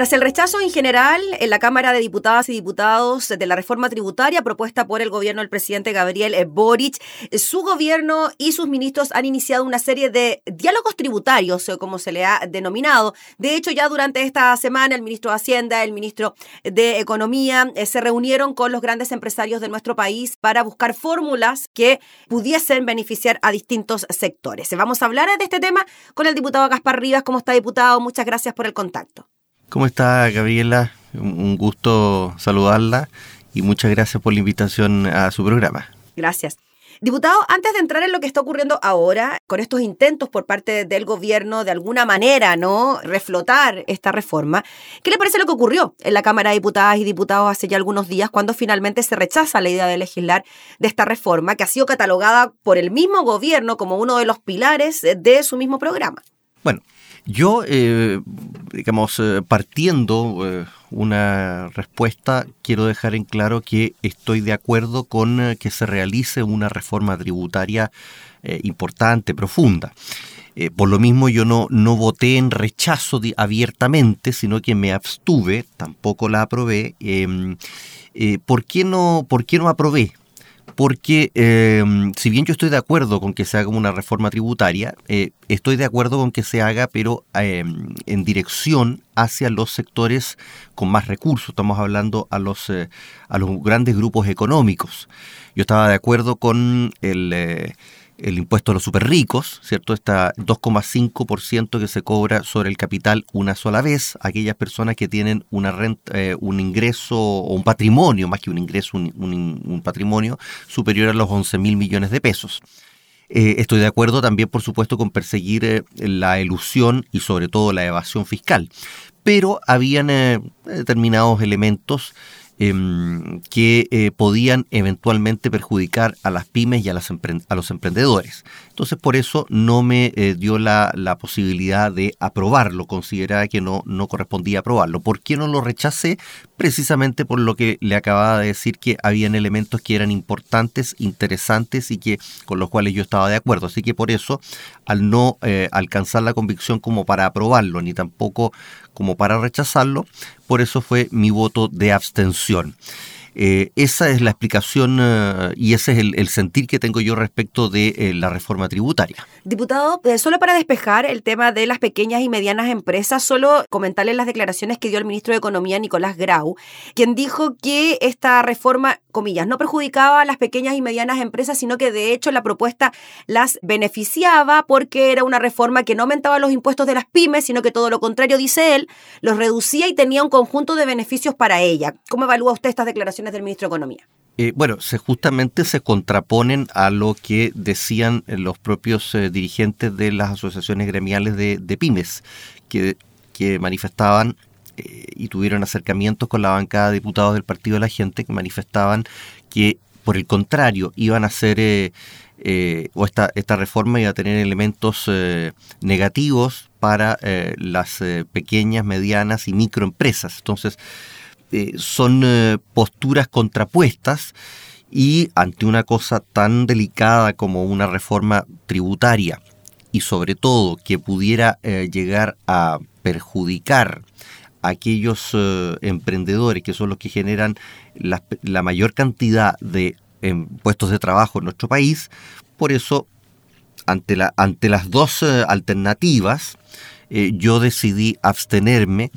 Tras el rechazo en general en la Cámara de Diputadas y Diputados de la reforma tributaria propuesta por el gobierno del presidente Gabriel Boric, su gobierno y sus ministros han iniciado una serie de diálogos tributarios, como se le ha denominado. De hecho, ya durante esta semana el ministro de Hacienda, el ministro de Economía eh, se reunieron con los grandes empresarios de nuestro país para buscar fórmulas que pudiesen beneficiar a distintos sectores. Vamos a hablar de este tema con el diputado Gaspar Rivas. ¿Cómo está, diputado? Muchas gracias por el contacto. ¿Cómo está Gabriela? Un gusto saludarla y muchas gracias por la invitación a su programa. Gracias. Diputado, antes de entrar en lo que está ocurriendo ahora, con estos intentos por parte del gobierno de alguna manera, ¿no? Reflotar esta reforma, ¿qué le parece lo que ocurrió en la Cámara de Diputadas y Diputados hace ya algunos días cuando finalmente se rechaza la idea de legislar de esta reforma que ha sido catalogada por el mismo gobierno como uno de los pilares de su mismo programa? Bueno, yo, eh, digamos, eh, partiendo eh, una respuesta, quiero dejar en claro que estoy de acuerdo con que se realice una reforma tributaria importante, profunda. por lo mismo yo no, no voté en rechazo abiertamente, sino que me abstuve, tampoco la aprobé. Em, ¿por, qué no, ¿Por qué no aprobé? Porque eh, si bien yo estoy de acuerdo con que se haga una reforma tributaria, eh, estoy de acuerdo con que se haga, pero eh, en dirección hacia los sectores con más recursos. Estamos hablando a los, a los grandes grupos económicos. Yo estaba de acuerdo con el el impuesto a los super ricos, ¿cierto? Está 2,5% que se cobra sobre el capital una sola vez, aquellas personas que tienen una renta, eh, un ingreso o un patrimonio, más que un ingreso, un, patrimonio superior a los 11 mil millones de pesos. Eh, estoy de acuerdo también, por supuesto, con perseguir eh, la ilusión y sobre todo la evasión fiscal. Pero habían determinados elementos Em, que eh, podían eventualmente perjudicar a las pymes y a, a los emprendedores. Entonces por eso no me eh, dio la, posibilidad de aprobarlo, consideraba que no, no correspondía aprobarlo. ¿Por qué no lo rechacé? Precisamente por lo que le acababa de decir que habían elementos que eran importantes, interesantes y que con los cuales yo estaba de acuerdo. Así que por eso, al no eh, alcanzar la convicción como para aprobarlo, ni tampoco como para rechazarlo, por eso fue mi voto de abstención. Eh, esa es la explicación eh, y ese es el, sentir que tengo yo respecto de eh, la reforma tributaria. Diputado, solo para despejar el tema de las pequeñas y medianas empresas, solo comentarle las declaraciones que dio el ministro de Economía, Nicolás Grau, quien dijo que esta reforma, comillas, no perjudicaba a las pequeñas y medianas empresas, sino que de hecho la propuesta las beneficiaba porque era una reforma que no aumentaba los impuestos de las pymes, sino que todo lo contrario, dice él, los reducía y tenía un conjunto de beneficios para ella. ¿Cómo evalúa usted estas declaraciones? Del ministro de Economía? Eh, bueno, justamente se contraponen a lo que decían los propios eh, dirigentes de las asociaciones gremiales de, pymes, que, manifestaban eh, y tuvieron acercamientos con la bancada de diputados del Partido de la Gente, que manifestaban que, por el contrario, iban a ser, o esta, esta reforma iba a tener elementos negativos para las pequeñas, medianas y microempresas. Entonces, eh, son eh, posturas contrapuestas y ante una cosa tan delicada como una reforma tributaria y sobre todo que pudiera eh, llegar a perjudicar a aquellos emprendedores que son los que generan la, la, mayor cantidad de puestos de trabajo en nuestro país, por eso ante, ante las dos alternativas yo decidí abstenerme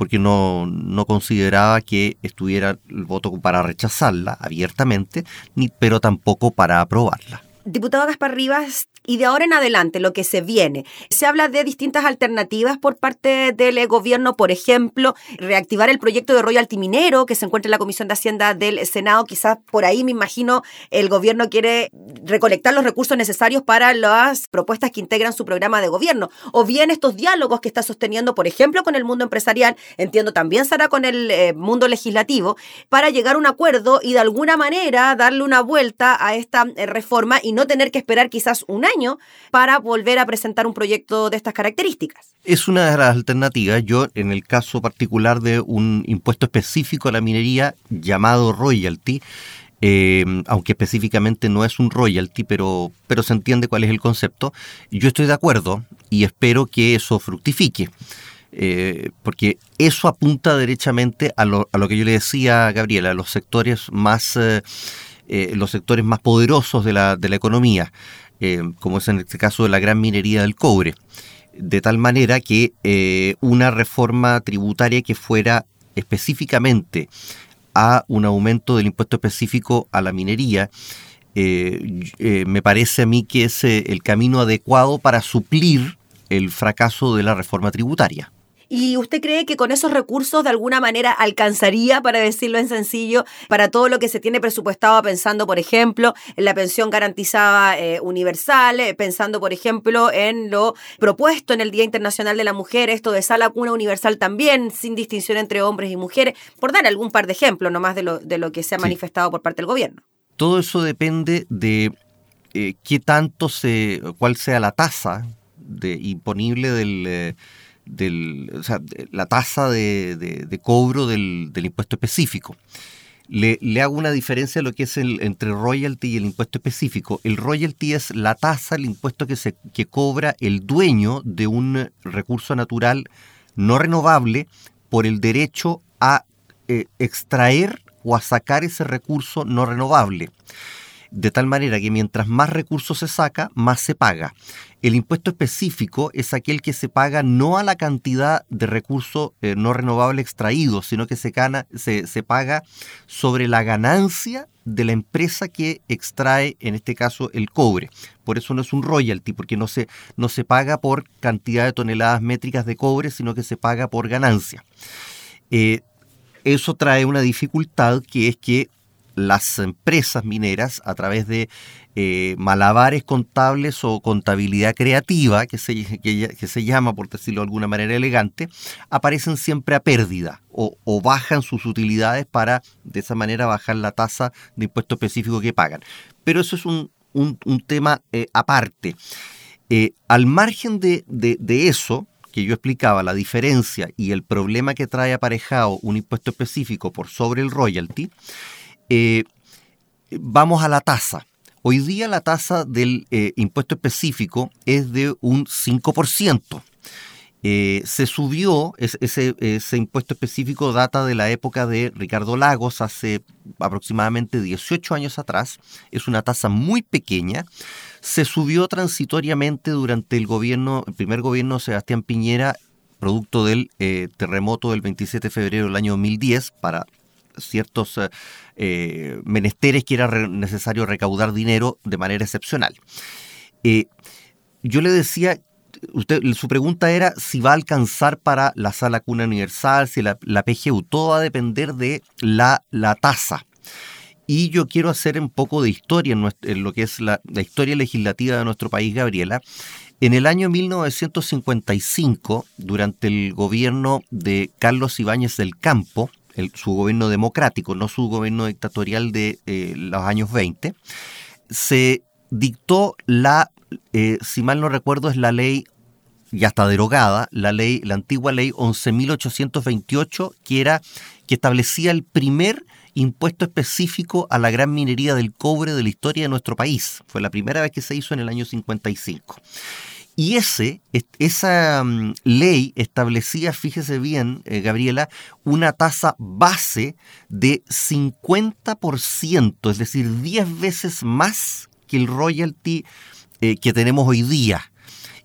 porque no, no consideraba que estuviera el voto para rechazarla abiertamente, ni, pero tampoco para aprobarla. Diputado Gaspar Rivas, y de ahora en adelante, lo que se viene, se habla de distintas alternativas por parte del gobierno, por ejemplo, reactivar el proyecto de royalty minero que se encuentra en la Comisión de Hacienda del Senado. Quizás por ahí, me imagino, el gobierno quiere recolectar los recursos necesarios para las propuestas que integran su programa de gobierno. O bien estos diálogos que está sosteniendo, por ejemplo, con el mundo empresarial, entiendo también será con el eh, mundo legislativo, para llegar a un acuerdo y de alguna manera darle una vuelta a esta eh, reforma y no tener que esperar quizás un año para volver a presentar un proyecto de estas características. Es una de las alternativas. Yo, en el caso particular de un impuesto específico a la minería llamado royalty, eh, aunque específicamente no es un royalty, pero, pero se entiende cuál es el concepto. Yo estoy de acuerdo y espero que eso fructifique. Eh, porque eso apunta derechamente a lo, a lo, que yo le decía a Gabriela, a los sectores más, eh, los sectores más poderosos de la, de la economía, como es en este caso de la gran minería del cobre de tal manera que una reforma tributaria que fuera específicamente a un aumento del impuesto específico a la minería, eh, eh, me parece a mí que es eh, el camino adecuado para suplir el fracaso de la reforma tributaria. ¿Y usted cree que con esos recursos de alguna manera alcanzaría, para decirlo en sencillo, para todo lo que se tiene presupuestado pensando, por ejemplo, en la pensión garantizada eh, universal, eh, pensando, por ejemplo, en lo propuesto en el Día Internacional de la Mujer, esto de sala cuna universal también, sin distinción entre hombres y mujeres, por dar algún par de ejemplos nomás de lo, de lo que se ha manifestado por parte del gobierno? Todo eso depende de eh, qué tanto se, cuál sea la tasa de, imponible del del, o sea, la tasa de, cobro del, impuesto específico. Le, hago una diferencia a lo que es el, entre royalty y el impuesto específico. El royalty es la tasa, el impuesto que, se, que cobra el dueño de un recurso natural no renovable por el derecho a eh, extraer o a sacar ese recurso no renovable de tal manera que mientras más recursos se saca, más se paga. El impuesto específico es aquel que se paga no a la cantidad de recursos eh, no renovables extraídos, sino que se, gana, se, se paga sobre la ganancia de la empresa que extrae, en este caso, el cobre. Por eso no es un royalty, porque no se, no se paga por cantidad de toneladas métricas de cobre, sino que se paga por ganancia. Eh, eso trae una dificultad que es que las empresas mineras a través de eh, malabares contables o contabilidad creativa, que se, que, se, llama, por decirlo de alguna manera elegante, aparecen siempre a pérdida o, bajan sus utilidades para de esa manera bajar la tasa de impuesto específico que pagan. Pero eso es un, tema eh, aparte. Eh, al margen de, de eso, que yo explicaba, la diferencia y el problema que trae aparejado un impuesto específico por sobre el royalty, eh, vamos a la tasa. Hoy día la tasa del eh, impuesto específico es de un 5%. Eh, se subió, ese, impuesto específico data de la época de Ricardo Lagos, hace aproximadamente 18 años atrás, es una tasa muy pequeña, se subió transitoriamente durante el gobierno, el primer gobierno de Sebastián Piñera, producto del terremoto del 27 de febrero del año 2010, para ciertos eh, eh, menesteres que era necesario recaudar dinero de manera excepcional. Eh, yo le decía, usted, su pregunta era si va a alcanzar para la sala cuna universal, si la, PGU, todo va a depender de la, la tasa. Y yo quiero hacer un poco de historia en, lo que es la, la, historia legislativa de nuestro país, Gabriela. En el año 1955, durante el gobierno de Carlos Ibáñez del Campo, su gobierno democrático, no su gobierno dictatorial de eh, los años 20, se dictó la, eh, si mal no recuerdo, es la ley ya está derogada, la ley, la antigua ley 11.828, que era que establecía el primer impuesto específico a la gran minería del cobre de la historia de nuestro país. Fue la primera vez que se hizo en el año 55. Y esa mm, ley establecía, fíjese bien, eh, Gabriela, una tasa base de 50%, es decir, 10 veces más que el royalty eh, que tenemos hoy día.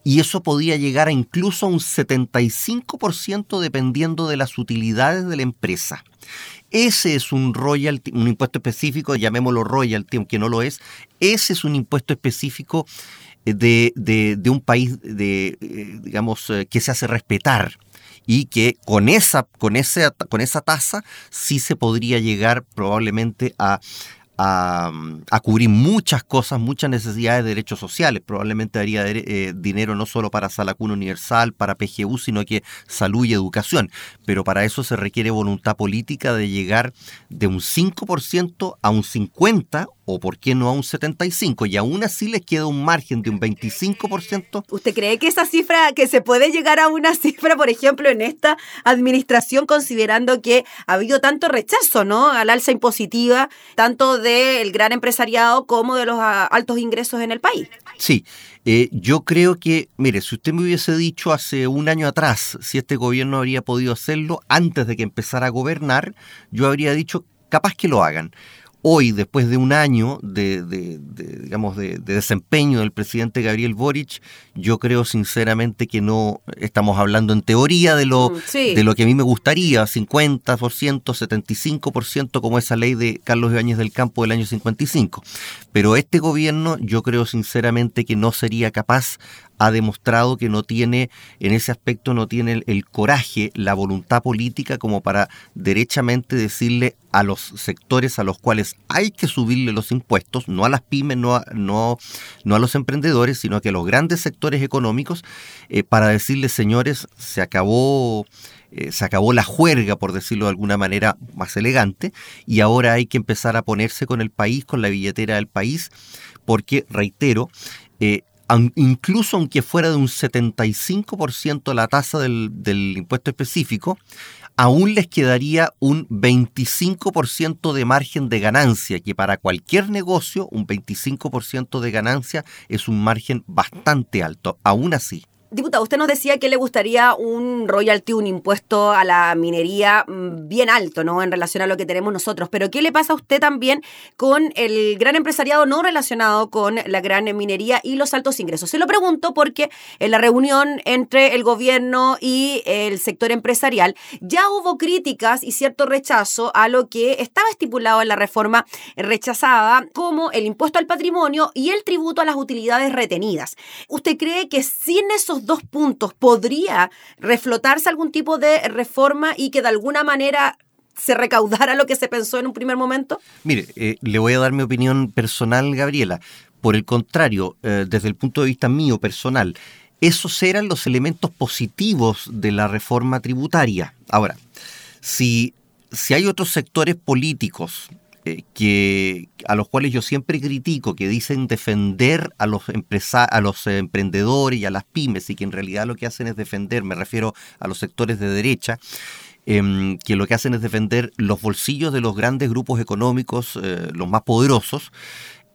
Y eso podía llegar a incluso un 75% dependiendo de las utilidades de la empresa. Ese es un royalty, un impuesto específico, llamémoslo royalty, aunque no lo es. Ese es un impuesto específico de, un país de, eh, digamos, eh, que se hace respetar y que con esa, con, ese, con esa tasa sí se podría llegar probablemente a, a, cubrir muchas cosas, muchas necesidades de derechos sociales. Probablemente daría eh, dinero no solo para Salacuna Universal, para PGU, sino que salud y educación. Pero para eso se requiere voluntad política de llegar de un 5% a un 50% o por qué no a un 75%, y aún así les queda un margen de un 25%. ¿Usted cree que esa cifra, que se puede llegar a una cifra, por ejemplo, en esta administración, considerando que ha habido tanto rechazo, ¿no? Al alza impositiva, tanto del gran empresariado como de los ah, altos ingresos en el país. Sí, eh, yo creo que, mire, si usted me hubiese dicho hace un año atrás si este gobierno habría podido hacerlo antes de que empezara a gobernar, yo habría dicho capaz que lo hagan hoy, después de un año de, digamos, de, desempeño del presidente Gabriel Boric, yo creo sinceramente que no estamos hablando en teoría de lo, mm, de lo que a mí me gustaría, 50%, 75%, como esa ley de Carlos Ibáñez del Campo del año 55. Pero este gobierno yo creo sinceramente que no sería capaz ha demostrado que no tiene, en ese aspecto, no tiene el, coraje, la voluntad política como para derechamente decirle a los sectores a los cuales hay que subirle los impuestos, no a las pymes, no a, no, no a los emprendedores, sino que a los grandes sectores económicos, eh, para decirles, señores, se acabó eh, se acabó la juerga, por decirlo de alguna manera más elegante, y ahora hay que empezar a ponerse con el país, con la billetera del país, porque, reitero, eh, incluso aunque fuera de un 75% la tasa del, impuesto específico, aún les quedaría un 25% de margen de ganancia, que para cualquier negocio un 25% de ganancia es un margen bastante alto, aún así. Diputado, usted nos decía que le gustaría un royalty, un impuesto a la minería mm, bien alto, ¿no? En relación a lo que tenemos nosotros. Pero ¿qué le pasa a usted también con el gran empresariado no relacionado con la gran minería y los altos ingresos? Se lo pregunto porque en la reunión entre el gobierno y el sector empresarial ya hubo críticas y cierto rechazo a lo que estaba estipulado en la reforma rechazada como el impuesto al patrimonio y el tributo a las utilidades retenidas. ¿Usted cree que sin esos dos puntos podría reflotarse algún tipo de reforma y que de alguna manera se recaudara lo que se pensó en un primer momento? Mire, eh, le voy a dar mi opinión personal, Gabriela. Por el contrario, eh, desde el punto de vista mío personal, esos eran los elementos positivos de la reforma tributaria. Ahora, si, si hay otros sectores políticos eh, que, a los cuales yo siempre critico, que dicen defender a los, a los emprendedores y a las pymes y que en realidad lo que hacen es defender, me refiero a los sectores de derecha, em, que lo que hacen es defender los bolsillos de los grandes grupos económicos, eh, los más poderosos.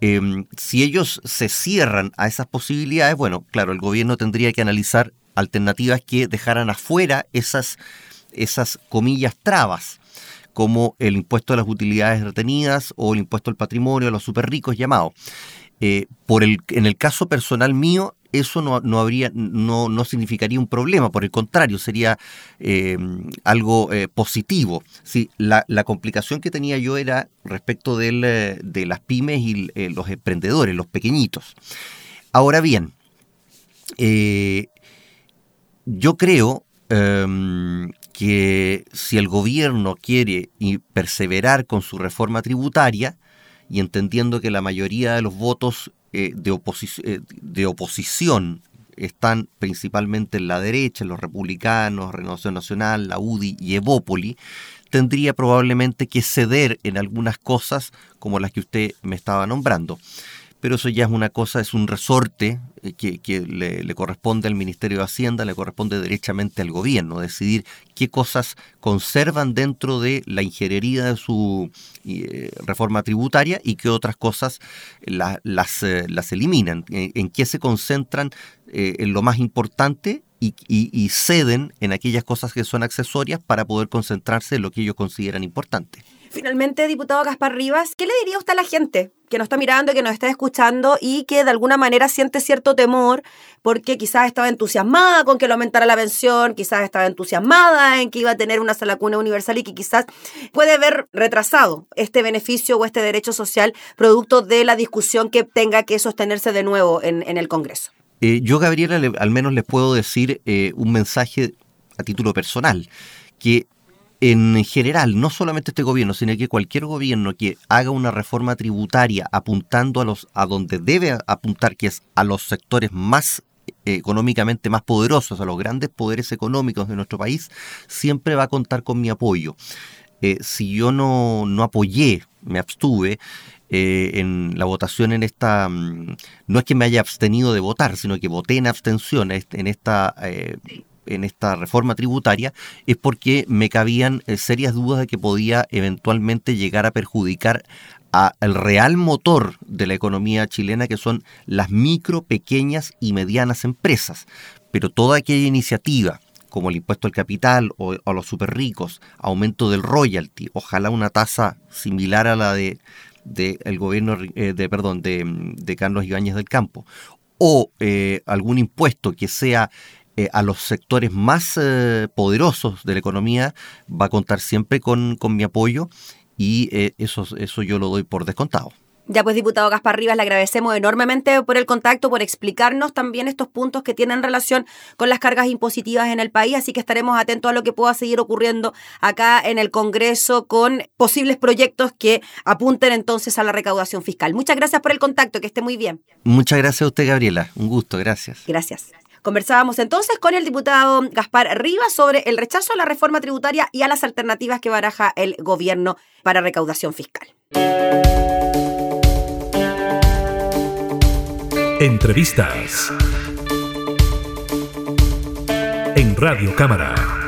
Em, si ellos se cierran a esas posibilidades, bueno, claro, el gobierno tendría que analizar alternativas que dejaran afuera esas, esas comillas trabas como el impuesto a las utilidades retenidas o el impuesto al patrimonio a los super ricos llamados. Eh, por el, en el caso personal mío, eso no, no habría, no, no, significaría un problema, por el contrario, sería eh, algo eh, positivo. Sí, la, la, complicación que tenía yo era respecto del, de las pymes y los emprendedores, los pequeñitos. Ahora bien, yo creo em, que si el gobierno quiere perseverar con su reforma tributaria, y entendiendo que la mayoría de los votos eh, de, eh, de, oposición están principalmente en la derecha, los republicanos, Renovación Nacional, la UDI y Evópoli, tendría probablemente que ceder en algunas cosas como las que usted me estaba nombrando pero eso ya es una cosa, es un resorte eh, que, le, corresponde al Ministerio de Hacienda, le corresponde derechamente al gobierno, decidir qué cosas conservan dentro de la ingeniería de su eh, reforma tributaria y qué otras cosas las, eh, las eliminan, en, qué se concentran en lo más importante y, ceden en aquellas cosas que son accesorias para poder concentrarse en lo que ellos consideran importante. Finalmente, diputado Gaspar Rivas, ¿qué le diría usted a la gente que nos está mirando, que nos está escuchando y que de alguna manera siente cierto temor porque quizás estaba entusiasmada con que lo aumentara la pensión, quizás estaba entusiasmada en que iba a tener una sala cuna universal y que quizás puede ver retrasado este beneficio o este derecho social producto de la discusión que tenga que sostenerse de nuevo en, el Congreso? Eh, yo, Gabriela, al menos les puedo decir eh, un mensaje a título personal, que en general, no solamente este gobierno, sino que cualquier gobierno que haga una reforma tributaria apuntando a los a donde debe apuntar, que es a los sectores más eh, económicamente más poderosos, a los grandes poderes económicos de nuestro país, siempre va a contar con mi apoyo. Eh, si yo no, no apoyé, me abstuve, eh, en la votación en esta, mm, no es que me haya abstenido de votar, sino que voté en abstención en esta... Eh, en esta reforma tributaria es porque me cabían eh, serias dudas de que podía eventualmente llegar a perjudicar al real motor de la economía chilena, que son las micro, pequeñas y medianas empresas. Pero toda aquella iniciativa, como el impuesto al capital o a los super ricos, aumento del royalty, ojalá una tasa similar a la de, el gobierno eh, de perdón de, Carlos Ibáñez del Campo o eh, algún impuesto que sea eh, a los sectores más poderosos de la economía va a contar siempre con, con mi apoyo y eh, eso, eso yo lo doy por descontado. Ya pues, diputado Gaspar Rivas, le agradecemos enormemente por el contacto, por explicarnos también estos puntos que tienen relación con las cargas impositivas en el país, así que estaremos atentos a lo que pueda seguir ocurriendo acá en el Congreso con posibles proyectos que apunten entonces a la recaudación fiscal. Muchas gracias por el contacto, que esté muy bien. Muchas gracias a usted, Gabriela. Un gusto, gracias. Gracias. Conversábamos entonces con el diputado Gaspar Rivas sobre el rechazo a la reforma tributaria y a las alternativas que baraja el gobierno para recaudación fiscal. Entrevistas en Radio Cámara.